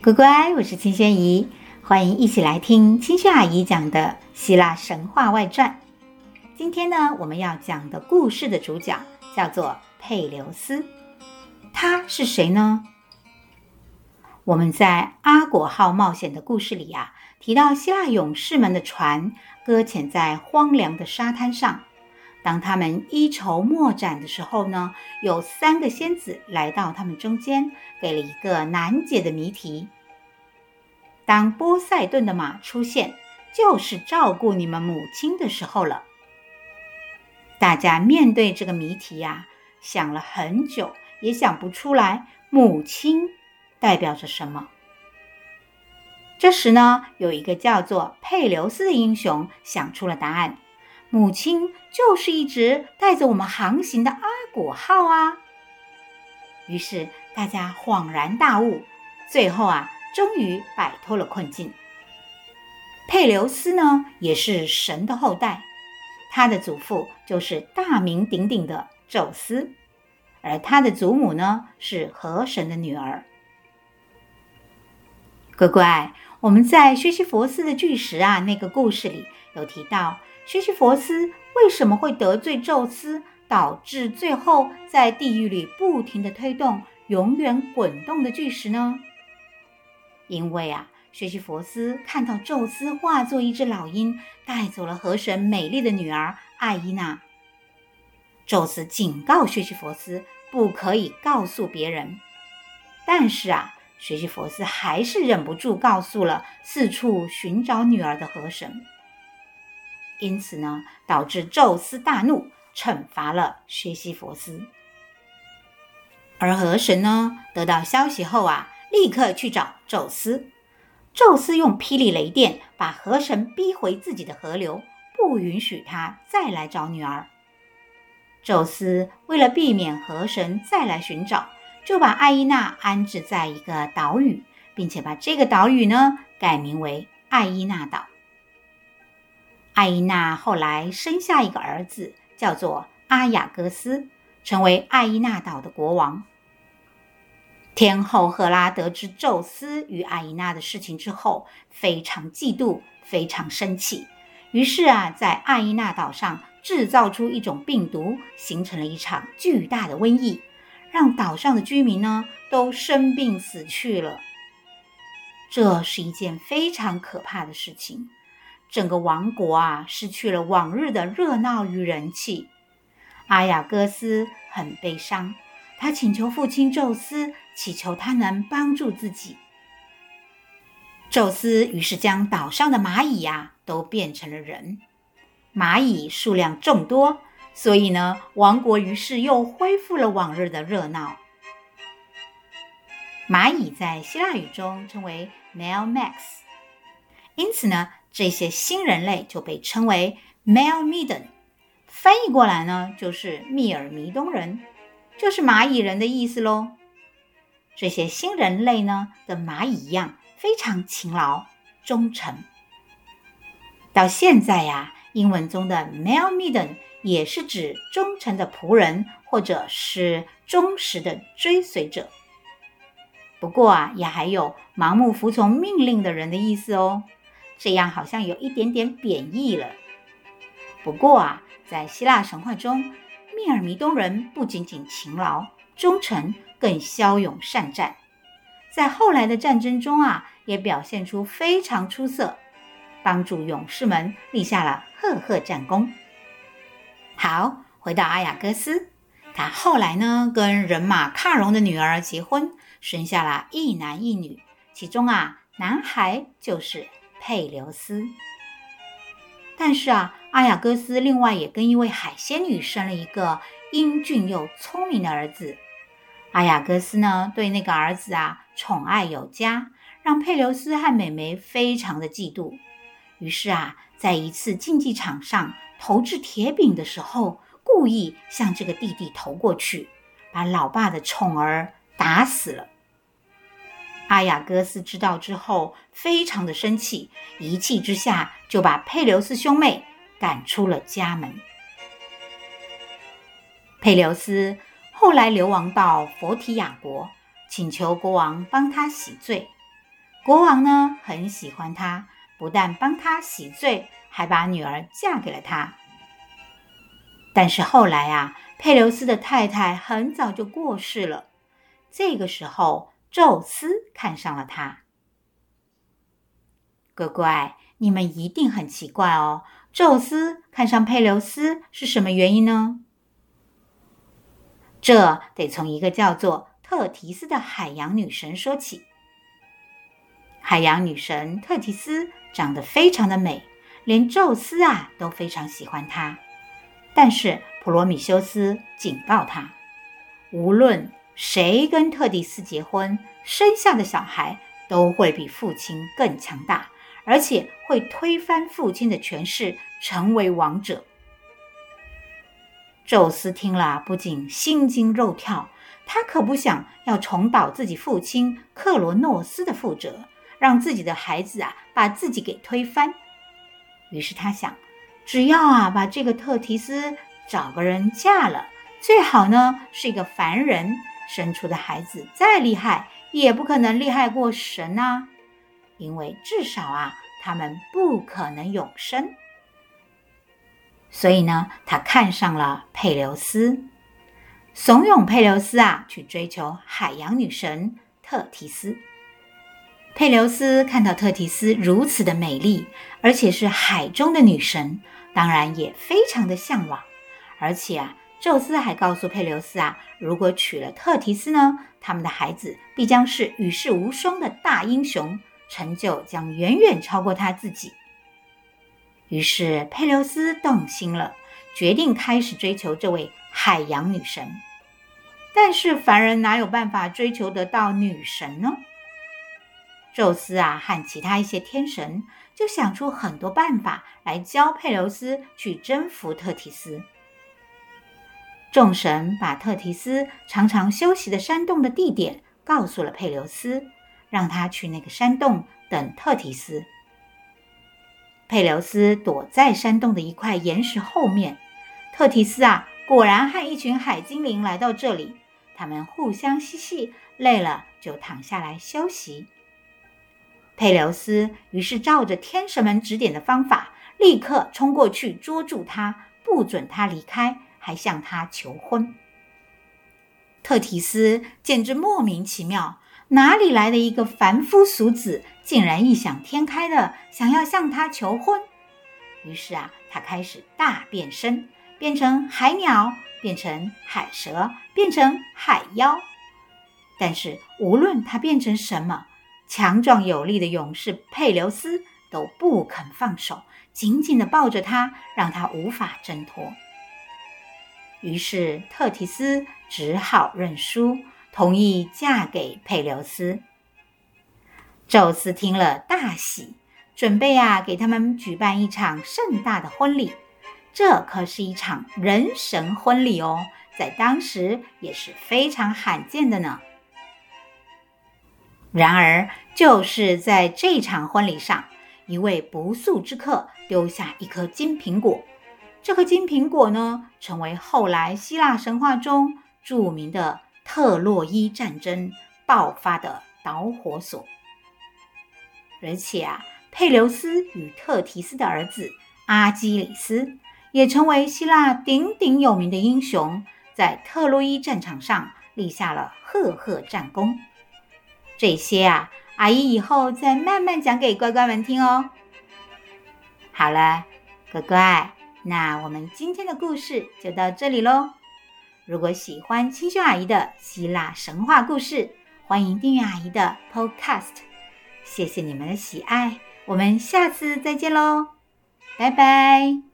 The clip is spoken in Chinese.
乖乖，我是青萱姨，欢迎一起来听青萱阿姨讲的希腊神话外传。今天呢，我们要讲的故事的主角叫做佩琉斯，他是谁呢？我们在阿果号冒险的故事里呀、啊，提到希腊勇士们的船搁浅在荒凉的沙滩上。当他们一筹莫展的时候呢，有三个仙子来到他们中间，给了一个难解的谜题。当波塞顿的马出现，就是照顾你们母亲的时候了。大家面对这个谜题呀、想了很久，也想不出来母亲代表着什么。这时呢，有一个叫做佩琉斯的英雄想出了答案。母亲就是一直带着我们航行的阿果号啊！于是大家恍然大悟，最后啊，终于摆脱了困境。佩琉斯呢，也是神的后代，他的祖父就是大名鼎鼎的宙斯，而他的祖母呢，是河神的女儿。乖乖，我们在学习佛斯的巨石啊那个故事里有提到。薛西佛斯为什么会得罪宙斯，导致最后在地狱里不停地推动永远滚动的巨石呢？因为啊，薛西佛斯看到宙斯化作一只老鹰，带走了河神美丽的女儿艾伊娜。宙斯警告薛西佛斯不可以告诉别人，但是啊，薛西佛斯还是忍不住告诉了四处寻找女儿的河神。因此呢，导致宙斯大怒，惩罚了薛西弗斯。而河神呢，得到消息后啊，立刻去找宙斯。宙斯用霹雳雷电把河神逼回自己的河流，不允许他再来找女儿。宙斯为了避免河神再来寻找，就把艾依娜安置在一个岛屿，并且把这个岛屿呢改名为艾依娜岛。艾依娜后来生下一个儿子，叫做阿雅戈斯，成为艾依娜岛的国王。天后赫拉得知宙斯与艾依娜的事情之后，非常嫉妒，非常生气，于是啊，在艾依娜岛上制造出一种病毒，形成了一场巨大的瘟疫，让岛上的居民呢都生病死去了。这是一件非常可怕的事情。整个王国啊，失去了往日的热闹与人气。阿雅戈斯很悲伤，他请求父亲宙斯，祈求他能帮助自己。宙斯于是将岛上的蚂蚁呀、啊、都变成了人，蚂蚁数量众多，所以呢，王国于是又恢复了往日的热闹。蚂蚁在希腊语中称为 Melmax，因此呢。这些新人类就被称为 Myrmidon，翻译过来呢就是密尔弥东人，就是蚂蚁人的意思喽。这些新人类呢，跟蚂蚁一样非常勤劳忠诚。到现在呀，英文中的 Myrmidon 也是指忠诚的仆人或者是忠实的追随者。不过啊，也还有盲目服从命令的人的意思哦。这样好像有一点点贬义了。不过啊，在希腊神话中，密尔弥东人不仅仅勤劳忠诚，更骁勇善战。在后来的战争中啊，也表现出非常出色，帮助勇士们立下了赫赫战功。好，回到阿雅戈斯，他后来呢，跟人马喀戎的女儿结婚，生下了一男一女，其中啊，男孩就是。佩琉斯，但是啊，阿雅戈斯另外也跟一位海仙女生了一个英俊又聪明的儿子。阿雅戈斯呢，对那个儿子啊宠爱有加，让佩琉斯和美眉非常的嫉妒。于是啊，在一次竞技场上投掷铁饼的时候，故意向这个弟弟投过去，把老爸的宠儿打死了。阿雅戈斯知道之后，非常的生气，一气之下就把佩琉斯兄妹赶出了家门。佩琉斯后来流亡到佛提亚国，请求国王帮他洗罪。国王呢很喜欢他，不但帮他洗罪，还把女儿嫁给了他。但是后来啊，佩琉斯的太太很早就过世了。这个时候，宙斯看上了他。乖乖，你们一定很奇怪哦，宙斯看上佩琉斯是什么原因呢？这得从一个叫做特提斯的海洋女神说起。海洋女神特提斯长得非常的美，连宙斯啊都非常喜欢她。但是普罗米修斯警告他，无论谁跟特提斯结婚，生下的小孩都会比父亲更强大，而且会推翻父亲的权势，成为王者。宙斯听了，不仅心惊肉跳。他可不想要重蹈自己父亲克罗诺斯的覆辙，让自己的孩子啊把自己给推翻。于是他想。只要啊，把这个特提斯找个人嫁了，最好呢是一个凡人生出的孩子，再厉害也不可能厉害过神呐、啊，因为至少啊，他们不可能永生。所以呢，他看上了佩琉斯，怂恿佩琉斯啊去追求海洋女神特提斯。佩琉斯看到特提斯如此的美丽，而且是海中的女神。当然也非常的向往，而且啊，宙斯还告诉佩琉斯啊，如果娶了特提斯呢，他们的孩子必将是与世无双的大英雄，成就将远远超过他自己。于是佩琉斯动心了，决定开始追求这位海洋女神。但是凡人哪有办法追求得到女神呢？宙斯啊，和其他一些天神就想出很多办法来教佩琉斯去征服特提斯。众神把特提斯常常休息的山洞的地点告诉了佩琉斯，让他去那个山洞等特提斯。佩琉斯躲在山洞的一块岩石后面。特提斯啊，果然和一群海精灵来到这里，他们互相嬉戏，累了就躺下来休息。佩琉斯于是照着天神们指点的方法，立刻冲过去捉住他，不准他离开，还向他求婚。特提斯简直莫名其妙，哪里来的一个凡夫俗子，竟然异想天开的想要向他求婚？于是啊，他开始大变身，变成海鸟，变成海蛇，变成海妖。但是无论他变成什么，强壮有力的勇士佩琉斯都不肯放手，紧紧地抱着他，让他无法挣脱。于是特提斯只好认输，同意嫁给佩琉斯。宙斯听了大喜，准备啊给他们举办一场盛大的婚礼。这可是一场人神婚礼哦，在当时也是非常罕见的呢。然而，就是在这场婚礼上，一位不速之客丢下一颗金苹果。这颗金苹果呢，成为后来希腊神话中著名的特洛伊战争爆发的导火索。而且啊，佩琉斯与特提斯的儿子阿基里斯也成为希腊鼎鼎有名的英雄，在特洛伊战场上立下了赫赫战功。这些啊，阿姨以后再慢慢讲给乖乖们听哦。好了，乖乖，那我们今天的故事就到这里喽。如果喜欢青萱阿姨的希腊神话故事，欢迎订阅阿姨的 Podcast。谢谢你们的喜爱，我们下次再见喽，拜拜。